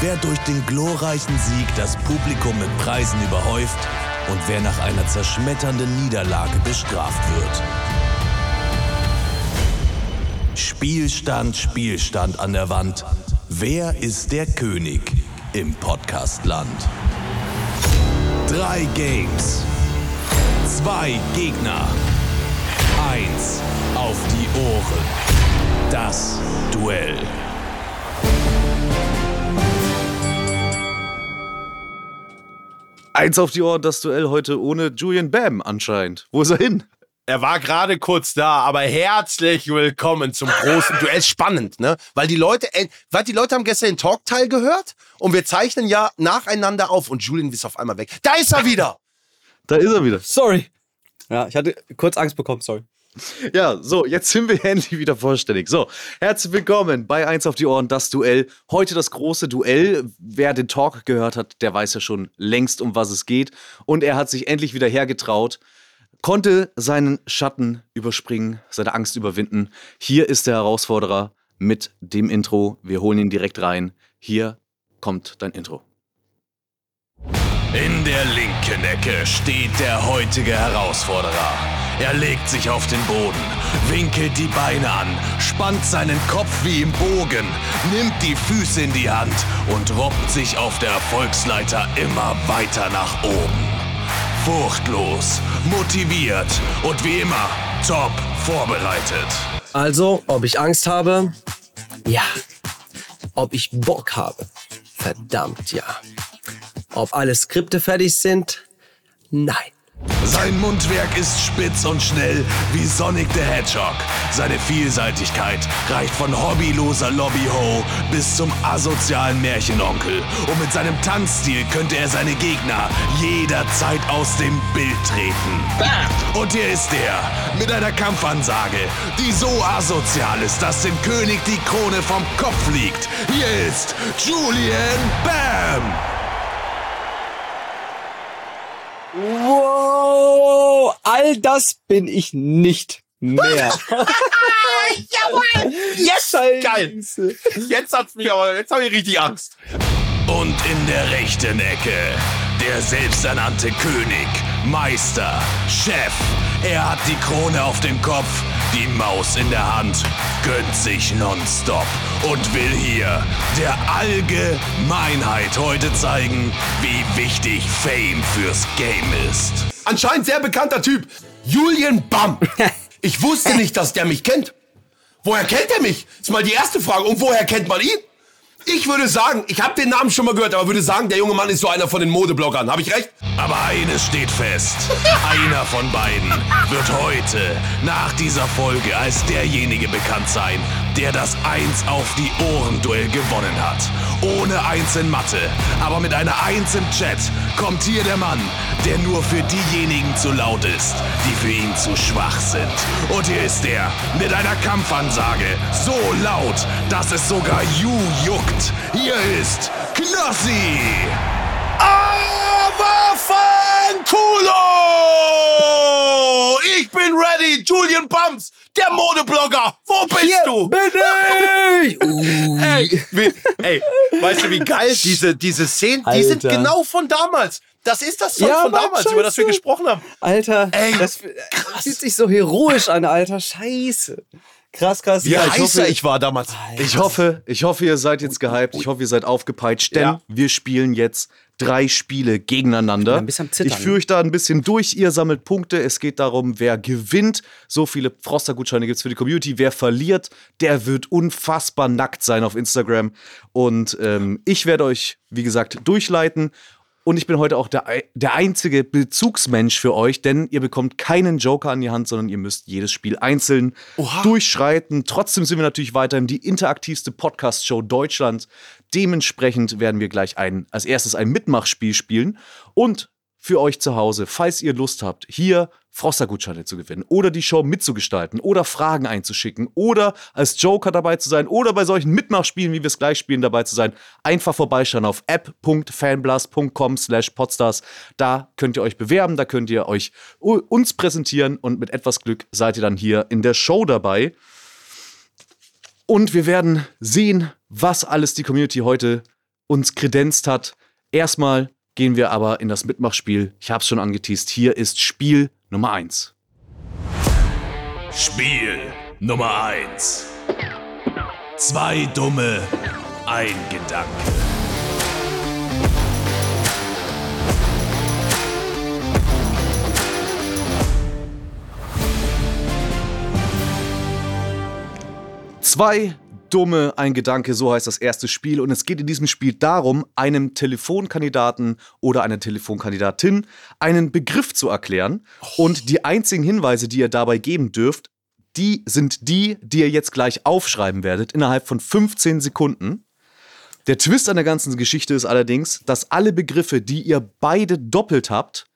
wer durch den glorreichen Sieg das Publikum mit Preisen überhäuft und wer nach einer zerschmetternden Niederlage bestraft wird. Spielstand, Spielstand an der Wand. Wer ist der König im Podcastland? Drei Games. Zwei Gegner. Eins auf die Ohren. Das Duell. Eins auf die Ohren, das Duell heute ohne Julian Bam anscheinend. Wo ist er hin? Er war gerade kurz da, aber herzlich willkommen zum großen Duell. Spannend, ne? Weil die Leute, weil die Leute haben gestern den Talkteil gehört und wir zeichnen ja nacheinander auf und Julian ist auf einmal weg. Da ist er wieder! Da ist er wieder. Sorry. Ja, ich hatte kurz Angst bekommen, sorry. Ja, so, jetzt sind wir endlich wieder vollständig. So, herzlich willkommen bei Eins auf die Ohren, das Duell. Heute das große Duell. Wer den Talk gehört hat, der weiß ja schon längst, um was es geht. Und er hat sich endlich wieder hergetraut, konnte seinen Schatten überspringen, seine Angst überwinden. Hier ist der Herausforderer mit dem Intro. Wir holen ihn direkt rein. Hier kommt dein Intro. In der linken Ecke steht der heutige Herausforderer. Er legt sich auf den Boden, winkelt die Beine an, spannt seinen Kopf wie im Bogen, nimmt die Füße in die Hand und robbt sich auf der Erfolgsleiter immer weiter nach oben. Furchtlos, motiviert und wie immer top vorbereitet. Also, ob ich Angst habe? Ja. Ob ich Bock habe? Verdammt, ja. Ob alle Skripte fertig sind? Nein. Sein Mundwerk ist spitz und schnell wie Sonic the Hedgehog. Seine Vielseitigkeit reicht von hobbyloser Lobbyho bis zum asozialen Märchenonkel. Und mit seinem Tanzstil könnte er seine Gegner jederzeit aus dem Bild treten. Und hier ist er mit einer Kampfansage, die so asozial ist, dass dem König die Krone vom Kopf fliegt. Hier ist Julian Bam! Wow, all das bin ich nicht mehr. Jawohl! Yes! Geil! Jetzt hat's mich aber, jetzt habe ich richtig Angst. Und in der rechten Ecke der selbsternannte König, Meister, Chef. Er hat die Krone auf dem Kopf, die Maus in der Hand, gönnt sich nonstop und will hier der Allgemeinheit heute zeigen, wie wichtig Fame fürs Game ist. Anscheinend sehr bekannter Typ. Julian Bam. Ich wusste nicht, dass der mich kennt. Woher kennt er mich? Ist mal die erste Frage. Und woher kennt man ihn? Ich würde sagen, ich habe den Namen schon mal gehört, aber würde sagen, der junge Mann ist so einer von den Modebloggern. Habe ich recht? Aber eines steht fest. Einer von beiden wird heute nach dieser Folge als derjenige bekannt sein, der das Eins auf die Ohren-Duell gewonnen hat. Ohne Eins in Mathe, aber mit einer Eins im Chat kommt hier der Mann, der nur für diejenigen zu laut ist, die für ihn zu schwach sind. Und hier ist er mit einer Kampfansage, so laut, dass es sogar Ju juckt. Hier ist Knossi! Kulo! Ich bin ready, Julian Bums, der Modeblogger. Wo bist du? Bin ich! Uh. Ey, wie, ey, weißt du, wie geil diese, diese Szenen, die sind Alter. genau von damals. Das ist das Song Ja, von damals, über das wir scheiße. gesprochen haben. Alter, Ey, das, das fühlt sich so heroisch an, Alter. Scheiße. Krass, krass. Wie Ja, ich heißer hoffe- ich war damals. Ich hoffe, ich hoffe, ihr seid jetzt gehypt. Ich hoffe, ihr seid aufgepeitscht, denn Ja. wir spielen jetzt drei Spiele gegeneinander. Zittern, ich führe euch da ein bisschen durch. Ihr sammelt Punkte. Es geht darum, wer gewinnt. So viele Froster-Gutscheine gibt es für die Community. Wer verliert, der wird unfassbar nackt sein auf Instagram. Und ähm, ich werde euch, wie gesagt, durchleiten. Und ich bin heute auch der, der einzige Bezugsmensch für euch, denn ihr bekommt keinen Joker an die Hand, sondern ihr müsst jedes Spiel einzeln durchschreiten. Trotzdem sind wir natürlich weiterhin die interaktivste Podcast-Show Deutschlands. Dementsprechend werden wir gleich ein, als erstes ein Mitmachspiel spielen und für euch zu Hause, falls ihr Lust habt, hier Froster-Gutscheine zu gewinnen oder die Show mitzugestalten oder Fragen einzuschicken oder als Joker dabei zu sein oder bei solchen Mitmachspielen, wie wir es gleich spielen, dabei zu sein, einfach vorbeischauen auf app.fanblast.com slash podstars. Da könnt ihr euch bewerben, da könnt ihr euch uns präsentieren und mit etwas Glück seid ihr dann hier in der Show dabei. Und wir werden sehen, was alles die Community heute uns kredenzt hat. Erstmal gehen wir aber in das Mitmachspiel. Ich habe es schon angeteased. Hier ist Spiel Nummer 1. Spiel Nummer 1. Zwei Dumme, ein Gedanke. Zwei dumme ein Gedanke, so heißt das erste Spiel. Und es geht in diesem Spiel darum, einem Telefonkandidaten oder einer Telefonkandidatin einen Begriff zu erklären. Und die einzigen Hinweise, die ihr dabei geben dürft, die sind die, die ihr jetzt gleich aufschreiben werdet, innerhalb von 15 Sekunden. Der Twist an der ganzen Geschichte ist allerdings, dass alle Begriffe, die ihr beide doppelt habt,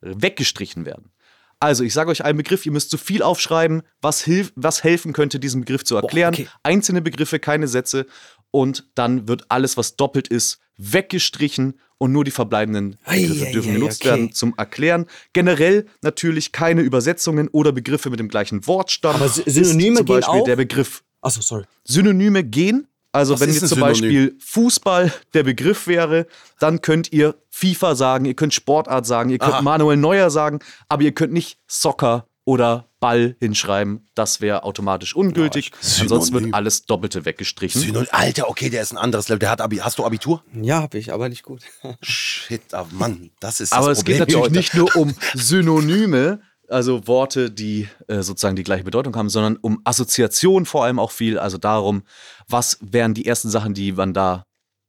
weggestrichen werden. Also, ich sage euch einen Begriff, ihr müsst so viel aufschreiben, was, hilf, was helfen könnte, diesen Begriff zu erklären. Boah, okay. Einzelne Begriffe, keine Sätze. Und dann wird alles, was doppelt ist, weggestrichen und nur die verbleibenden Begriffe ei, dürfen ei, genutzt okay. werden zum Erklären. Generell natürlich keine Übersetzungen oder Begriffe mit dem gleichen Wortstamm. Aber Synonyme zum Beispiel gehen auch? der Begriff. Achso, sorry. Synonyme gehen, also Was wenn jetzt zum Beispiel Fußball der Begriff wäre, dann könnt ihr FIFA sagen, ihr könnt Sportart sagen, ihr könnt Aha. Manuel Neuer sagen, aber ihr könnt nicht Soccer oder Ball hinschreiben. Das wäre automatisch ungültig. Ja, Ansonsten wird alles Doppelte weggestrichen. Synonym. Alter, okay, der ist ein anderes Level. Der hat Abi. Hast du Abitur? Ja, habe ich, aber nicht gut. Shit, oh Mann, das ist das Aber Problem es geht natürlich nicht nur um Synonyme, also Worte, die äh, sozusagen die gleiche Bedeutung haben, sondern um Assoziation vor allem auch viel. Also darum, was wären die ersten Sachen, die man da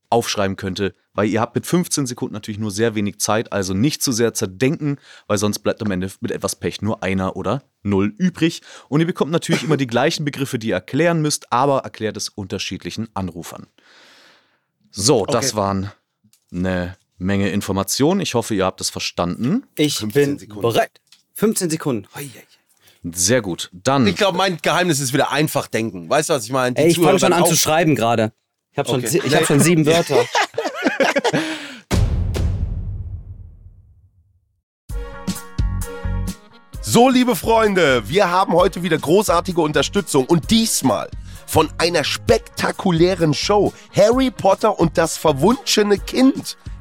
aufschreiben könnte, weil ihr habt mit 15 Sekunden natürlich nur sehr wenig Zeit, also nicht zu sehr zerdenken, weil sonst bleibt am Ende mit etwas Pech nur einer oder null übrig. Und ihr bekommt natürlich immer die gleichen Begriffe, die ihr erklären müsst, aber erklärt es unterschiedlichen Anrufern. So, okay. das waren eine Menge Informationen. Ich hoffe, ihr habt es verstanden. Ich bin Sekunden. bereit. 15 Sekunden. Sehr gut. Dann. Ich glaube, mein Geheimnis ist wieder einfach denken. Weißt du, was ich meine? Ey, ich fange schon an zu schreiben gerade. Ich habe schon, okay. hab schon sieben Wörter. So, liebe Freunde, wir haben heute wieder großartige Unterstützung und diesmal von einer spektakulären Show. Harry Potter und das verwunschene Kind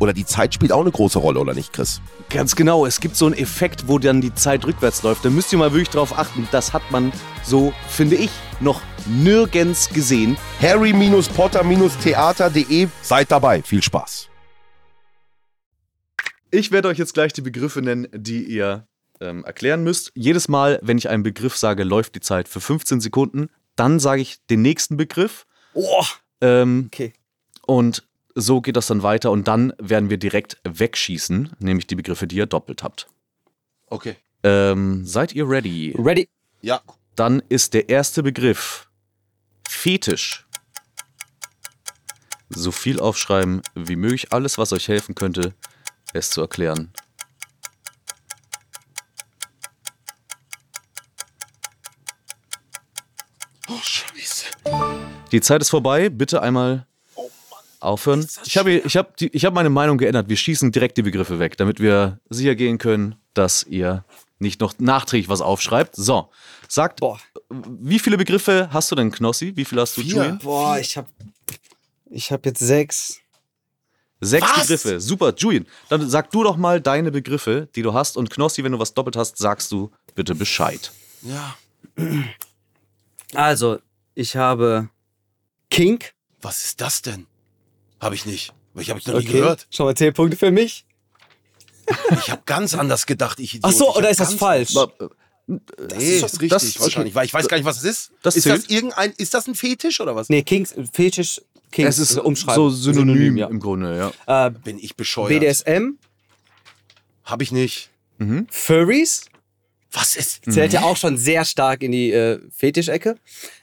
oder die Zeit spielt auch eine große Rolle, oder nicht, Chris? Ganz genau. Es gibt so einen Effekt, wo dann die Zeit rückwärts läuft. Da müsst ihr mal wirklich drauf achten. Das hat man so, finde ich, noch nirgends gesehen. Harry-Potter-Theater.de. Seid dabei. Viel Spaß. Ich werde euch jetzt gleich die Begriffe nennen, die ihr ähm, erklären müsst. Jedes Mal, wenn ich einen Begriff sage, läuft die Zeit für 15 Sekunden. Dann sage ich den nächsten Begriff. Oh, Ähm, okay. und so geht das dann weiter. Und dann werden wir direkt wegschießen, nämlich die Begriffe, die ihr doppelt habt. Okay. Ähm, seid ihr ready? Ready? Ja. Dann ist der erste Begriff Fetisch. So viel aufschreiben wie möglich, alles, was euch helfen könnte, es zu erklären. Oh, Scheiße. Die Zeit ist vorbei, bitte einmal aufhören. Ich habe ich hab die- ich hab meine Meinung geändert. Wir schießen direkt die Begriffe weg, damit wir sicher gehen können, dass ihr nicht noch nachträglich was aufschreibt. So, sagt, Boah. wie viele Begriffe hast du denn, Knossi? Wie viele hast du, Vier. Julian? Boah, ich hab. Ich hab jetzt sechs. Sechs Was? Begriffe. Super, Julian. Dann sag du doch mal deine Begriffe, die du hast. Und Knossi, wenn du was doppelt hast, sagst du bitte Bescheid. Ja. Also, ich habe Kink. Was ist das denn? Habe ich nicht. Ich habe ich noch nie gehört. Schon mal zehn Punkte für mich. Ich habe ganz anders gedacht. Ich Idiot. Ach so, oder ist das falsch? Das Nee, ist das richtig das- wahrscheinlich, weil ich weiß gar nicht, was es ist. Das ist das irgendein, ist das ein Fetisch oder was? Nee, Kinks, Fetisch, Kinks. Es ist Umschreiben. so synonym, ja. im Grunde, ja. Äh, Bin ich bescheuert? BDSM, Habe ich nicht. Furries, Was ist? zählt ja auch schon sehr stark in die äh, Fetischecke.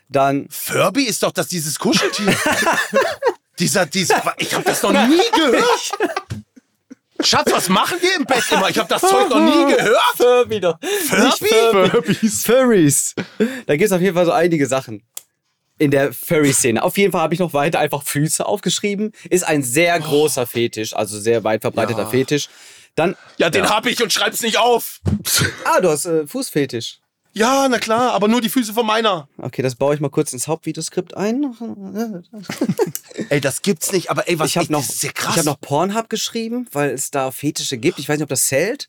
Dann, Furby ist doch das dieses Kuscheltier. dieser, dieser, ich habe das noch nie gehört. Schatz, was machen wir im Bett immer? Ich habe das Zeug noch nie gehört. Furby doch. Furby? Furbies. Furries. Da gibt es auf jeden Fall so einige Sachen in der Furry-Szene. Auf jeden Fall habe ich noch weiter einfach Füße aufgeschrieben. Ist ein sehr großer Fetisch, also sehr weit verbreiteter Ja. Fetisch. Dann, Ja, den hab ich und schreib's nicht auf. ah, du hast äh, Fußfetisch. Ja, na klar, aber nur die Füße von meiner. Okay, das baue ich mal kurz ins Hauptvideoskript ein. Ey, das gibt's nicht, aber ey, was Ich habe ey, noch, das ist ja ich krass. hab noch Pornhub geschrieben, weil es da Fetische gibt. Ich weiß nicht, ob das zählt.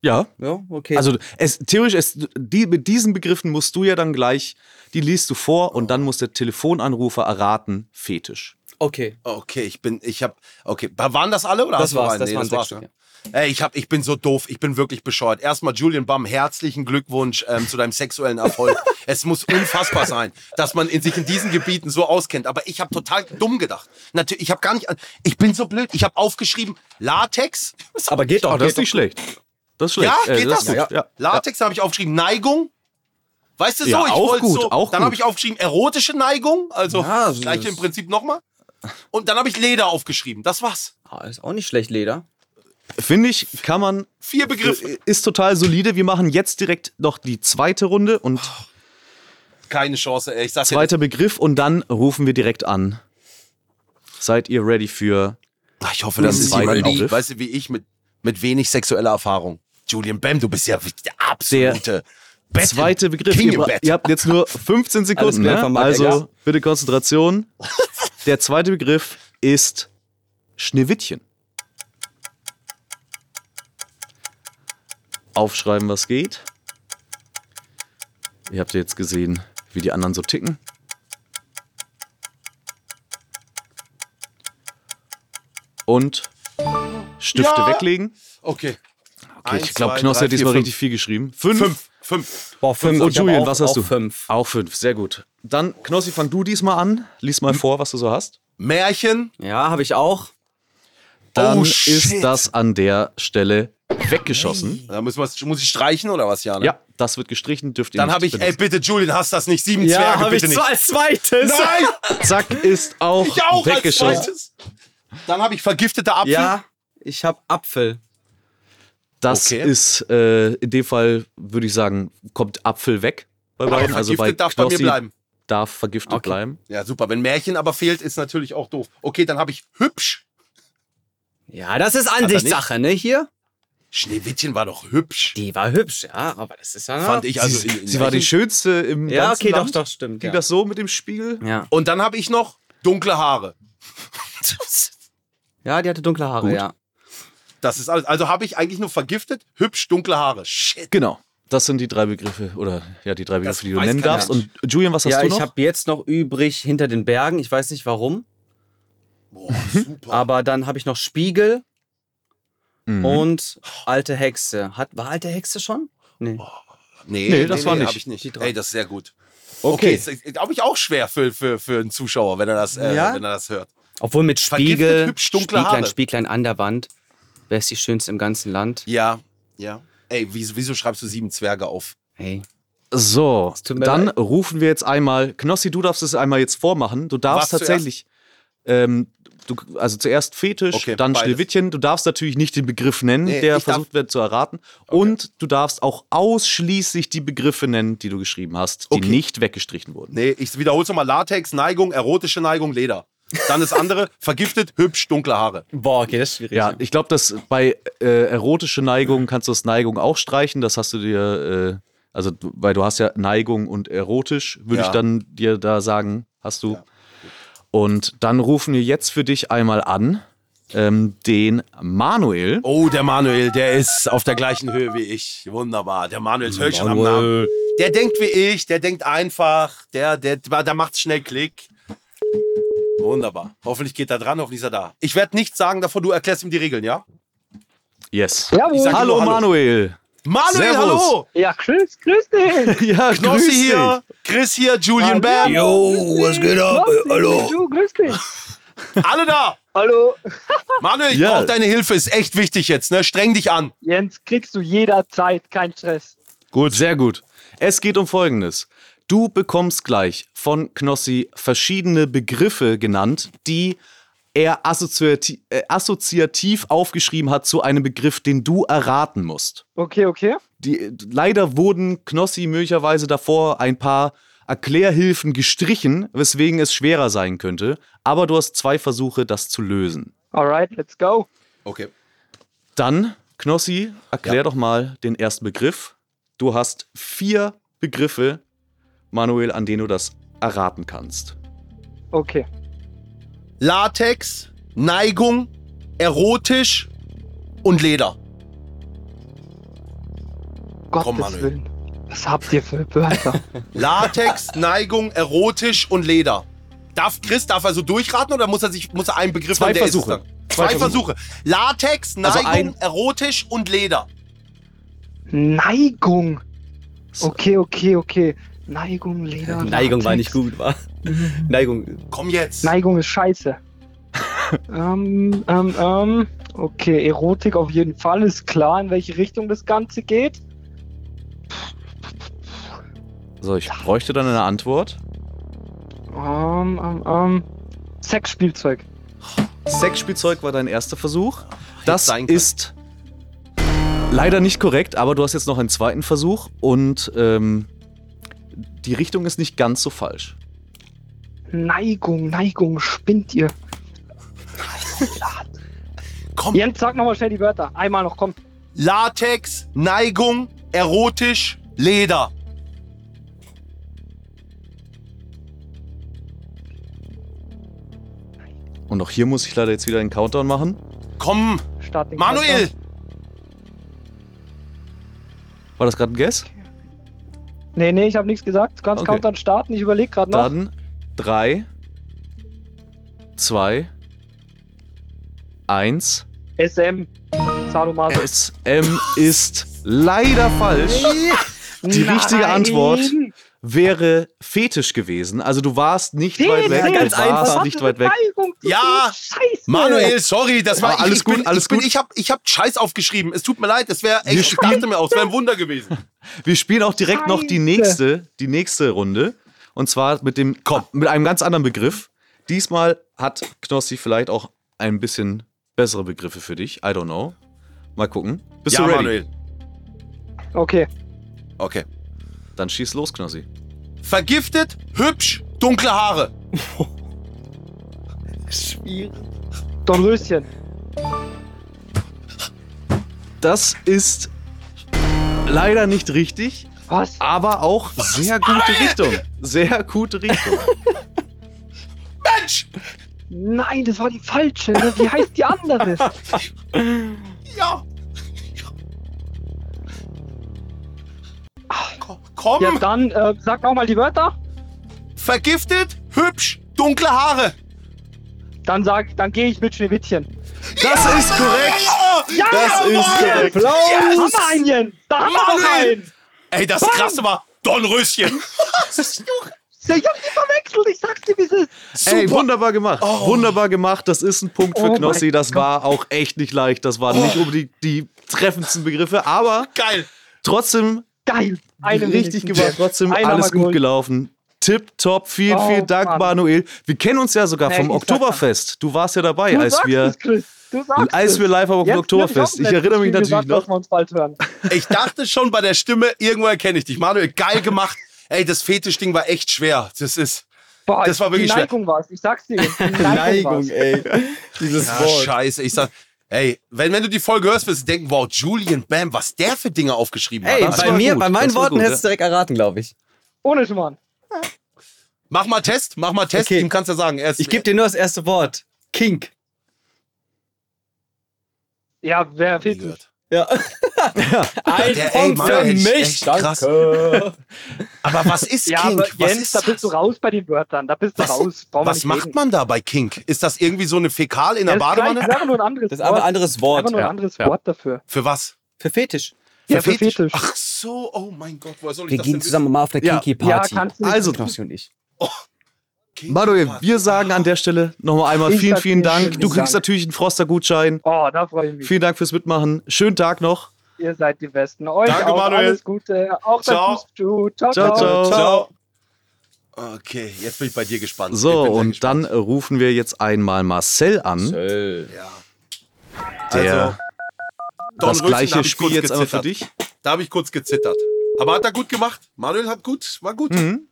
Ja. Ja, okay. Also es, theoretisch, es, die, mit diesen Begriffen musst du ja dann gleich, die liest du vor und dann muss der Telefonanrufer erraten, Fetisch. okay. Okay, ich bin, ich hab, okay, waren das alle oder Das hast du war's, einen? das Nee, waren sechs war's, Stück, ja. Ey, ich hab, ich bin so doof, ich bin wirklich bescheuert. Erstmal Julian Baum, herzlichen Glückwunsch ähm, zu deinem sexuellen Erfolg. es muss unfassbar sein, dass man in sich in diesen Gebieten so auskennt. Aber ich habe total dumm gedacht. Natürlich, ich habe gar nicht, ich bin so blöd. Ich habe aufgeschrieben Latex. Aber geht doch. Oh, das ist nicht schlecht. Das ist schlecht. Ja, Äh, geht das? ist gut. Ja. Latex habe ich aufgeschrieben Neigung. Weißt du so? Ja, ich auch wollte gut, so. auch dann habe ich aufgeschrieben erotische Neigung, also Ja, das ist- im Prinzip nochmal. Und dann habe ich Leder aufgeschrieben. Das war's. Ah, ist auch nicht schlecht, Leder. Finde ich, kann man, Vier Begriffe. ist total solide. Wir machen jetzt direkt noch die zweite Runde und Keine Chance, ey. Ich sag zweiter Begriff und dann rufen wir direkt an. Seid ihr ready für Ach, ich hoffe, das ist Begriff. weißt du, wie ich, mit, mit wenig sexueller Erfahrung. Julian Bam, du bist ja der absolute Bett zweite Begriff? King Ihr, ihr habt jetzt nur 15 Sekunden, ne? also bitte Konzentration. Der zweite Begriff ist Schneewittchen. Aufschreiben, was geht. Ihr habt jetzt gesehen, wie die anderen so ticken. Und Stifte Ja. weglegen. Okay. Okay, Eins, ich glaube, drei, hat diesmal richtig viel geschrieben. Fünf. Fünf. Fünf. Boah, fünf. Und Ich hab Julian, auch- was hast auch du? Fünf. Auch fünf, sehr gut. Dann, Knossi, fang du diesmal an. Lies mal vor, was du so hast. Märchen. Ja, habe ich auch. Dann Oh, ist das an der Stelle weggeschossen. Da wir, muss ich streichen oder was, Jana? Ja, das wird gestrichen, dürft ihr Dann habe ich, ey, benutzen. bitte, Julian, hast das nicht. Sieben Zwerge, habe ich bitte so nicht. als zweites. Nein! Zack, ist auch, Ich auch als weggeschossen. zweites. Dann habe ich vergiftete Apfel. Ja, ich habe Apfel. Das Okay. ist, äh, in dem Fall würde ich sagen, kommt Apfel weg bei beiden. Also vergiftet bei darf bei mir Knossi bleiben. darf vergiftet Okay. bleiben. Ja, super. Wenn Märchen aber fehlt, ist natürlich auch doof. Okay, dann habe ich hübsch. Ja, das ist Ansichtssache, ne, hier? Schneewittchen war doch hübsch. Die war hübsch, ja, aber das ist ja... Fand ich also. sie in- in sie war die schönste im Ja, ganzen okay, doch, Land. doch, stimmt. Ging Ja. das so mit dem Spiegel? ja. Und dann habe ich noch dunkle Haare. ja, die hatte dunkle Haare, Gut. ja. Das ist alles. Also habe ich eigentlich nur vergiftet, hübsch, dunkle Haare. Shit. Genau. Das sind die drei Begriffe, oder ja, die drei Begriffe, die du nennen darfst. Und Julian, was hast Ja, du ich noch? habe jetzt noch übrig hinter den Bergen. Ich weiß nicht warum. Boah, super. Aber dann habe ich noch Spiegel Mhm. und alte Hexe. Hat, war alte Hexe schon? Nee. nee, Nee, das war nicht. Hab ich nicht. Die drei. Ey, das ist sehr gut. Okay, ist, glaube ich, auch schwer für, für, für einen Zuschauer, wenn er das, äh, Ja? wenn er das hört. Obwohl mit Spiegel, hübsch Spieglein, Haare. Spieglein an der Wand, wer ist die schönste im ganzen Land? Ja, ja. Ey, wieso, wieso schreibst du sieben Zwerge auf? Hey, So, dann rufen wir jetzt einmal. Knossi, du darfst es einmal jetzt vormachen. Du darfst Was tatsächlich. Ähm, du, also zuerst Fetisch, Okay, dann beides. Schneewittchen. Du darfst natürlich nicht den Begriff nennen, Nee, der ich darf- versucht wird zu erraten. Und du darfst auch ausschließlich die Begriffe nennen, die du geschrieben hast, die Okay. nicht weggestrichen wurden. Nee, ich wiederhole es nochmal. Latex, Neigung, erotische Neigung, Leder. Dann das andere, vergiftet, hübsch, dunkle Haare. boah, okay, das ist schwierig. Ja, ich glaube, dass bei äh, erotische Neigung kannst du das Neigung auch streichen. Das hast du dir, äh, also weil du hast ja Neigung und erotisch, würde Ja. ich dann dir da sagen, hast du. Und dann rufen wir jetzt für dich einmal an ähm, den Manuel. Oh, der Manuel, der ist auf der gleichen Höhe wie ich. Wunderbar. Der Manuel, ich schon am Namen. Der denkt wie ich, der denkt einfach, der, der, der macht schnell Klick. Wunderbar. Hoffentlich geht er dran, hoffentlich ist er da. Ich werde nichts sagen davon, du erklärst ihm die Regeln, ja? Yes. Hallo, nur Hallo. Manuel. Manuel, Servus. hallo! Ja, grüß, grüß dich. Ja, Knossi grüß dich. hier, Chris hier, Julian Bam. Yo, was geht ab? Knossi, Du, grüß dich. Alle da! Hallo. Manuel, ich Ja. brauche deine Hilfe, ist echt wichtig jetzt, ne? Streng dich an. Jens, kriegst du jederzeit, kein Stress. Gut, sehr gut. Es geht um Folgendes. Du bekommst gleich von Knossi verschiedene Begriffe genannt, die er assoziati äh, assoziativ aufgeschrieben hat zu einem Begriff, den du erraten musst. Okay, okay. Die, leider wurden Knossi möglicherweise davor ein paar Erklärhilfen gestrichen, weswegen es schwerer sein könnte. Aber du hast zwei Versuche, das zu lösen. Alright, let's go. Okay. Dann, Knossi, erklär Ja. doch mal den ersten Begriff. Du hast vier Begriffe, Manuel, an denen du das erraten kannst. Okay. Latex, Neigung, erotisch und Leder. Gottes Manuel. Willen. Was habt ihr für Wörter? Latex, Neigung, erotisch und Leder. Darf Chris darf er so durchraten oder muss er sich muss er einen Begriff Zwei Versuche. Zwei, Zwei Versuche. Latex, Also Neigung, ein- erotisch und Leder. Neigung. Okay, okay, okay. Neigung, Leder. Neigung war Latex. nicht gut, war? Neigung. Komm jetzt. Neigung ist scheiße. ähm, ähm, ähm. Okay, Erotik auf jeden Fall. Ist klar, in welche Richtung das Ganze geht. So, ich bräuchte dann eine Antwort. Ähm, ähm, ähm. Sexspielzeug. Sexspielzeug war dein erster Versuch. Das ist leider nicht korrekt, aber du hast jetzt noch einen zweiten Versuch und ähm, die Richtung ist nicht ganz so falsch. Neigung, Neigung, spinnt ihr. Komm. Jens, sag nochmal schnell die Wörter. Einmal noch, komm. Latex, Neigung, erotisch, Leder. Und auch hier muss ich leider jetzt wieder einen Countdown machen. Komm, Start den Manuel. Countdown. War das gerade ein Guess? Nee, nee, ich habe nichts gesagt. Du kannst Okay. Countdown starten. Ich überlege gerade noch. Dann drei, zwei, eins. SM. Sadomaso. SM ist leider falsch. Die richtige Nein. Antwort wäre Fetisch gewesen. Also du warst nicht weit weg. ganz du warst einfach. nicht weit weg. Ja, Scheiße. Manuel, sorry, das war Aber alles ich, gut, bin, alles ich bin, gut. Ich habe ich hab Scheiß aufgeschrieben. Es tut mir leid, es wäre Wir echt, ich mir aus, wäre ein Wunder gewesen. Wir spielen auch direkt noch die Scheiße. nächste, die nächste Runde. Und zwar mit dem, mit einem ganz anderen Begriff. Diesmal hat Knossi vielleicht auch ein bisschen bessere Begriffe für dich. I don't know. Mal gucken. Bist ja, du ready? Manuel. Okay. Okay. Dann schieß los, Knossi. Vergiftet, hübsch, dunkle Haare. Dornröschen. Das ist leider nicht richtig, Was? aber auch sehr gute Richtung. Sehr gute Richtung. Mensch! Nein, das war die falsche. Ne? Wie heißt die andere? Ja. Komm, ja, dann äh, sag nochmal die Wörter. vergiftet, hübsch, dunkle Haare. Dann sag, dann gehe ich mit Schneewittchen. Das ist korrekt. Ja, Das ist korrekt. Da haben wir einen. Da haben wir noch einen. Ey, das krasse war, Dornröschen. Ich hab die verwechselt, ich sag's dir, wie es ist. Ey, wunderbar gemacht. Wunderbar gemacht. Das ist ein Punkt für Oh Knossi. Das war auch echt nicht leicht. Das waren nicht unbedingt die treffendsten Begriffe, aber Geil. trotzdem Geil. Eine richtig gemacht. Trotzdem haben alles gut geholt. gelaufen. Tipptopp. Vielen, Oh, vielen Dank, Mann. Manuel. Wir kennen uns ja sogar Hey, vom ich Oktoberfest. Du warst ja dabei, Du als sagst wir, es, Chris. Du sagst als es. wir live auf dem Jetzt Oktoberfest. Ich auch erinnere mich natürlich gesagt, dass noch. wir uns bald hören. Ich dachte schon bei der Stimme, irgendwo erkenne ich dich. Manuel, geil gemacht. Ey, das Fetischding war echt schwer. Das ist. Boah, Das war wirklich die schwer. Neigung war's. Ich sag's dir. Die Neigung, war's. ey. Dieses Ja, scheiße. Ich sag. Ey, wenn, wenn du die Folge hörst, wirst du denken, wow, Julian Bam, was der für Dinge aufgeschrieben Ey, hat. Das bei mir, gut, bei meinen Worten gut, hättest du direkt erraten, glaube ich. Ohne Schmarrn. Mach mal Test, mach mal Test. Okay. Ihm kannst du ja sagen. Er ist, Ich gebe dir nur das erste Wort. Kink. Ja, wer fehlt gehört. Ja. Ein Der- ey, Mann, für ey, echt mich. krass. Danke. Aber was ist Ja, Kink? aber was Jens, ist da bist du raus bei den Wörtern. Da bist du Was, raus. Brauchen wir was macht reden. man da bei Kink? Ist das irgendwie so eine Fäkal in der ist gleich, Badewanne? Das ist einfach nur ein anderes Das ist einfach Wort. ein anderes Wort. Einfach nur ein Ja, anderes ja. Wort dafür. Für was? Für Fetisch. Ja, für Fetisch. Ach so, oh mein Gott, woher soll ich Wir das gehen denn zusammen mal auf eine Ja. Kinky Ja, Party. kannst du nicht. Also, Knossi und ich. wissen? Manuel, wir sagen an der Stelle nochmal einmal Ich vielen, vielen Dank. Du kriegst Dank. natürlich einen Froster-Gutschein. Oh, da freue ich mich. Vielen Dank fürs Mitmachen. Schönen Tag noch. Ihr seid die Besten. Euch Danke, auch Manuel. alles Gute. Auch Ciao. Ciao, Ciao, ciao. ciao. Ciao. Okay, jetzt bin ich bei dir gespannt. So, und dann gespannt. rufen wir jetzt einmal Marcel an, Ja. der Also, das da gleiche ich Spiel jetzt einmal für dich. Da habe ich kurz gezittert. Aber hat er gut gemacht. Manuel hat gut, war gut. Mhm.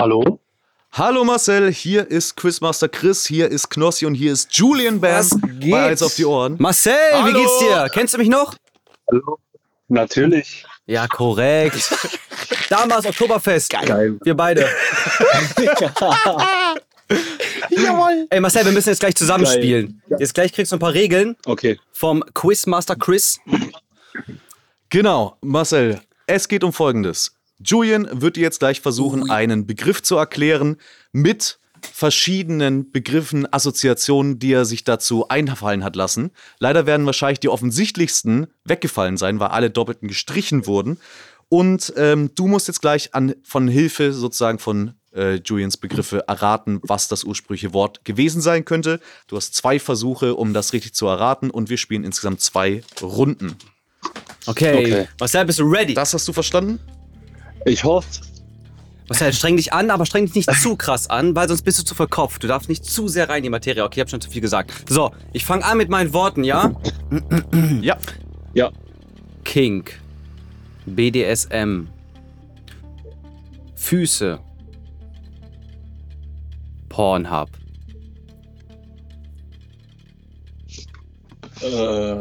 Hallo? Hallo Marcel, hier ist Quizmaster Chris, hier ist Knossi und hier ist Julian Bam Was geht? bei Eins auf die Ohren. Marcel, Hallo. wie geht's dir? Kennst du mich noch? Hallo? Natürlich. Ja, korrekt. Damals Oktoberfest. Geil. Wir beide. Jawohl. Ey, Marcel, wir müssen jetzt gleich zusammenspielen. Jetzt gleich kriegst du ein paar Regeln Okay. vom Quizmaster Chris. Genau, Marcel, es geht um Folgendes. Julian wird dir jetzt gleich versuchen, einen Begriff zu erklären mit verschiedenen Begriffen, Assoziationen, die er sich dazu einfallen hat lassen. Leider werden wahrscheinlich die offensichtlichsten weggefallen sein, weil alle doppelten gestrichen wurden. Und ähm, du musst jetzt gleich an, von Hilfe sozusagen von äh, Julians Begriffe erraten, was das ursprüngliche Wort gewesen sein könnte. Du hast zwei Versuche, um das richtig zu erraten und wir spielen insgesamt zwei Runden. Okay. Okay. Marcel, bist du ready? Das hast du verstanden? Ich hoffe. Marcel, streng dich an, aber streng dich nicht zu krass an, weil sonst bist du zu verkopft. Du darfst nicht zu sehr rein in die Materie. Okay, ich hab schon zu viel gesagt. So, ich fange an mit meinen Worten, ja? Ja. Ja. Kink. BDSM. Füße. Pornhub. Äh,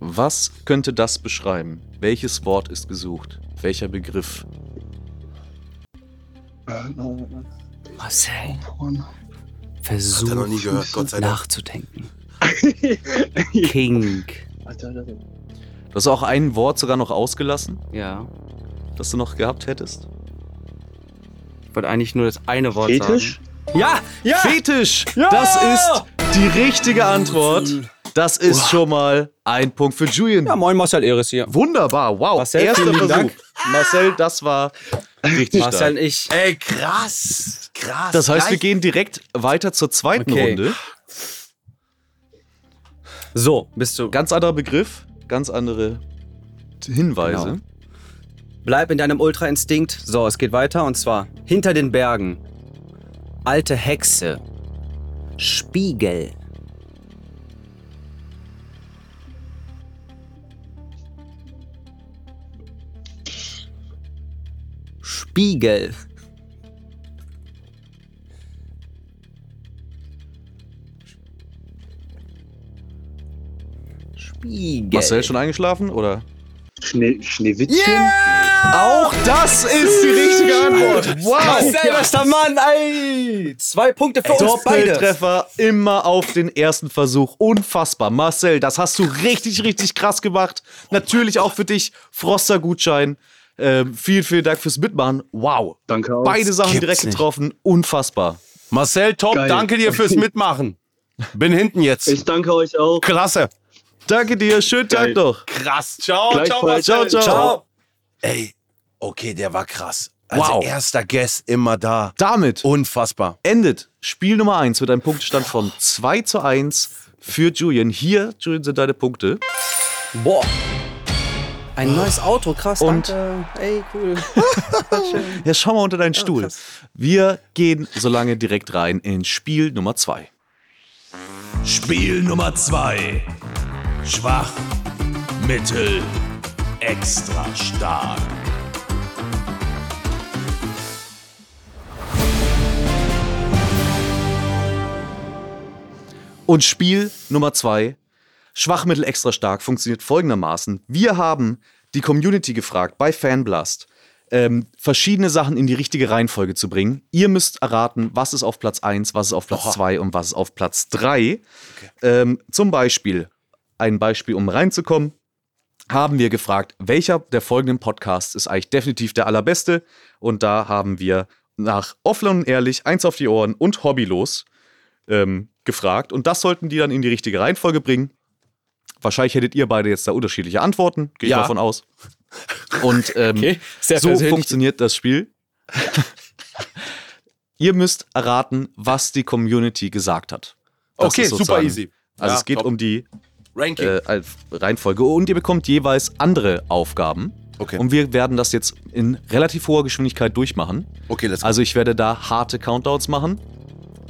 Was könnte das beschreiben? Welches Wort ist gesucht? Welcher Begriff? Marcel, versuch er noch nie gehört, Gott sei Dank. nachzudenken. Kink. Du hast auch ein Wort sogar noch ausgelassen, Ja. das du noch gehabt hättest. Ich wollte eigentlich nur das eine Wort Fetisch? sagen. Ja! Ja! Fetisch! Ja! Das ist die richtige Antwort. Das ist schon mal ein Punkt für Julian. Ja, moin Marcel Eris hier. Wunderbar, wow. Marcel, Erster Versuch. Dank. Marcel, das war richtig Marcel und stark. ich. Ey, krass. Krass. Das heißt, wir Gleich- gehen direkt weiter zur zweiten Okay. Runde. So, bist du. Ganz anderer Begriff, ganz andere Hinweise. Genau. Bleib in deinem Ultra-Instinkt. So, es geht weiter und zwar hinter den Bergen. Alte Hexe. Spiegel. Spiegel. Spiegel. Marcel schon eingeschlafen oder? Schnee, Schneewittchen? Auch das ist die richtige Antwort. Wow. Marcel, was der Mann, ey! Zwei Punkte für uns beide. Doppeltreffer immer auf den ersten Versuch. Unfassbar. Marcel, das hast du richtig, richtig krass gemacht. Natürlich auch für dich. Froster-Gutschein. Ähm, vielen, vielen Dank fürs Mitmachen. Wow. Danke auch. Beide Sachen gibt's direkt nicht. getroffen. Unfassbar. Marcel, top. Geil. Danke dir fürs Mitmachen. Bin hinten jetzt. Ich danke euch auch. Klasse. Danke dir, schönen Tag Geil. noch. Krass. Ciao, ciao, Gleichfalls. Ciao, Marcel. ciao. Ey, okay, der war krass. Also Wow. erster Guest immer da. Damit Unfassbar. endet Spiel Nummer 1 mit einem Punktestand von 2 zu 1 für Julian. Hier, Julian, sind deine Punkte. Boah. Ein neues Auto, krass. Und- danke. Ey, cool. Ja, schau mal unter deinen Stuhl. krass. Wir gehen so lange direkt rein in Spiel Nummer 2. Spiel Nummer 2. Schwach, mittel, extra stark. Und Spiel Nummer 2, Schwachmittel extra stark, funktioniert folgendermaßen. Wir haben die Community gefragt bei Fanblast, ähm, verschiedene Sachen in die richtige Reihenfolge zu bringen. Ihr müsst erraten, was ist auf Platz 1, was ist auf Platz 2 und was ist auf Platz 3. Ähm, zum Beispiel, ein Beispiel, um reinzukommen, haben wir gefragt, welcher der folgenden Podcasts ist eigentlich definitiv der allerbeste. Und da haben wir nach Offline und Ehrlich, Eins auf die Ohren und Hobbylos ähm, gefragt. Und das sollten die dann in die richtige Reihenfolge bringen. Wahrscheinlich hättet ihr beide jetzt da unterschiedliche Antworten, gehe ich Ja. davon aus. Und ähm, Okay, so persönlich. funktioniert das Spiel. ihr müsst erraten, was die Community gesagt hat. Das Okay, super easy. Also Ja, es geht top. um die äh, Reihenfolge. Und ihr bekommt jeweils andere Aufgaben. Okay. Und wir werden das jetzt in relativ hoher Geschwindigkeit durchmachen. okay, let's go. Also ich werde da harte Countdowns machen.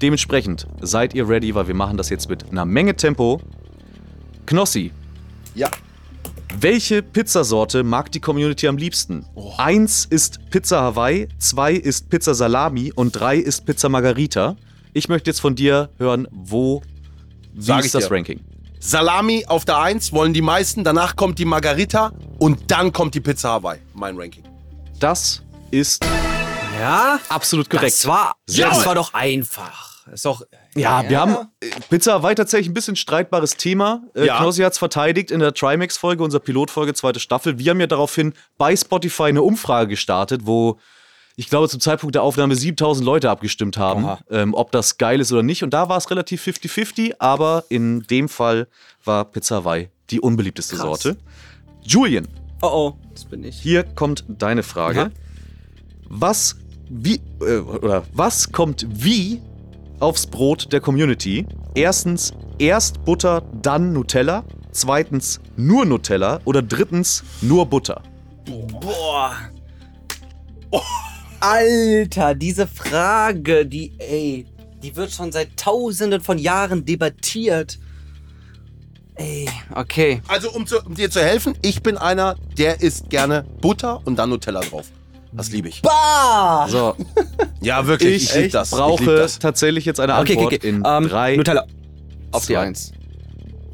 Dementsprechend seid ihr ready, weil wir machen das jetzt mit einer Menge Tempo. Knossi, ja. welche Pizzasorte mag die Community am liebsten? Oh. Eins ist Pizza Hawaii, zwei ist Pizza Salami und drei ist Pizza Margarita. Ich möchte jetzt von dir hören, wo wie Sag ist das dir. Ranking? Salami auf der 1 wollen die meisten, danach kommt die Margarita und dann kommt die Pizza Hawaii. Mein Ranking. Das ist Ja, absolut korrekt. das war, Sehr das war doch einfach. Ist doch. Ja, wir haben Pizza Hawaii tatsächlich ein bisschen streitbares Thema. Äh, Ja. Knossi hat es verteidigt in der Trimax-Folge, unserer Pilotfolge, zweite Staffel. Wir haben ja daraufhin bei Spotify eine Umfrage gestartet, wo ich glaube zum Zeitpunkt der Aufnahme 7000 Leute abgestimmt haben, ähm, ob das geil ist oder nicht. Und da war es relativ 50-50, aber in dem Fall war Pizza Hawaii die unbeliebteste Krass. Sorte. Julian, Oh oh, das bin ich. hier kommt deine Frage. Ja. Was, wie, äh, oder was kommt wie aufs Brot der Community? Erstens, erst Butter, dann Nutella. Zweitens, nur Nutella. Oder drittens, nur Butter. Boah. Alter, diese Frage, die, ey, die wird schon seit tausenden von Jahren debattiert. Ey, okay. Also, um, zu, um dir zu helfen, ich bin einer, der isst gerne Butter und dann Nutella drauf. Das liebe ich. Bah! So, Ja, wirklich. ich, Ich, liebe das. ich brauche lieb das. tatsächlich jetzt eine Okay, Antwort okay, okay. in Ähm, drei. Nutella. Auf die zwei. Eins.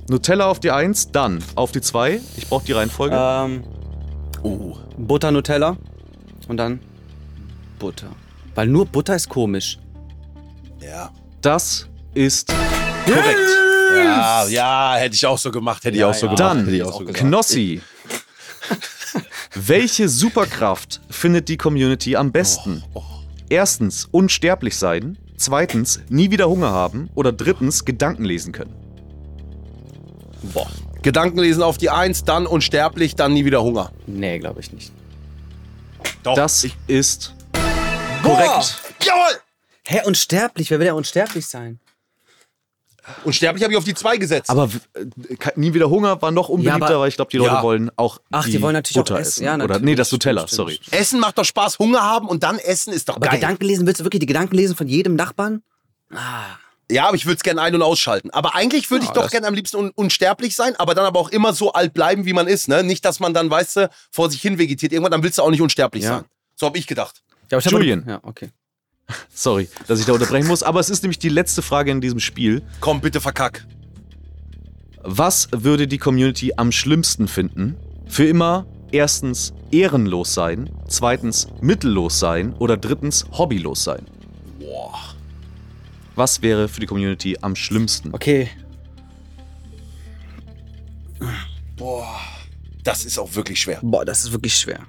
Nutella auf die Eins, dann auf die Zwei. Ich brauche die Reihenfolge. Ähm, Oh. Butter, Nutella. Und dann Butter. Weil nur Butter ist komisch. Ja. Das ist korrekt. Ja, ja, hätte ich auch so gemacht. Hätte ich auch so gemacht. Dann, hätte ich auch so gemacht. Welche Superkraft findet die Community am besten? Oh, Erstens, unsterblich sein. Zweitens, nie wieder Hunger haben. Oder drittens, Gedanken lesen können. Boah. Gedanken lesen auf die Eins, dann unsterblich, dann nie wieder Hunger. Nee, glaube ich nicht. Doch. Das ist korrekt. Jawohl! Hä, unsterblich? Wer will ja unsterblich sein? Unsterblich habe ich auf die Zwei gesetzt. Aber äh, nie wieder Hunger war noch unbeliebter, aber- weil ich glaube, die Leute Ja. wollen auch Ach, die wollen natürlich Butter auch essen. essen. Ja, Oder natürlich. nee, das Nutella, Stimmt, sorry. stimmt, Essen macht doch Spaß, Hunger haben und dann essen ist doch Aber geil. Gedanken lesen, willst du wirklich die Gedanken lesen von jedem Nachbarn? Ja, aber ich würde es gerne ein- und ausschalten. Aber eigentlich würde ich doch gerne am liebsten un unsterblich sein, aber dann aber auch immer so alt bleiben, wie man ist. Ne? Nicht, dass man dann, weißt du, vor sich hin vegetiert. Irgendwann, dann willst du auch nicht unsterblich Ja. sein. So habe ich gedacht. Ja, ich hab- Julian. Ja, okay. Sorry, dass ich da unterbrechen muss. Aber es ist nämlich die letzte Frage in diesem Spiel. Komm, bitte verkack. Was würde die Community am schlimmsten finden? Für immer erstens ehrenlos sein, zweitens mittellos sein oder drittens hobbylos sein. Boah. Was wäre für die Community am schlimmsten? Okay. Boah. Das ist auch wirklich schwer. Boah, das ist wirklich schwer.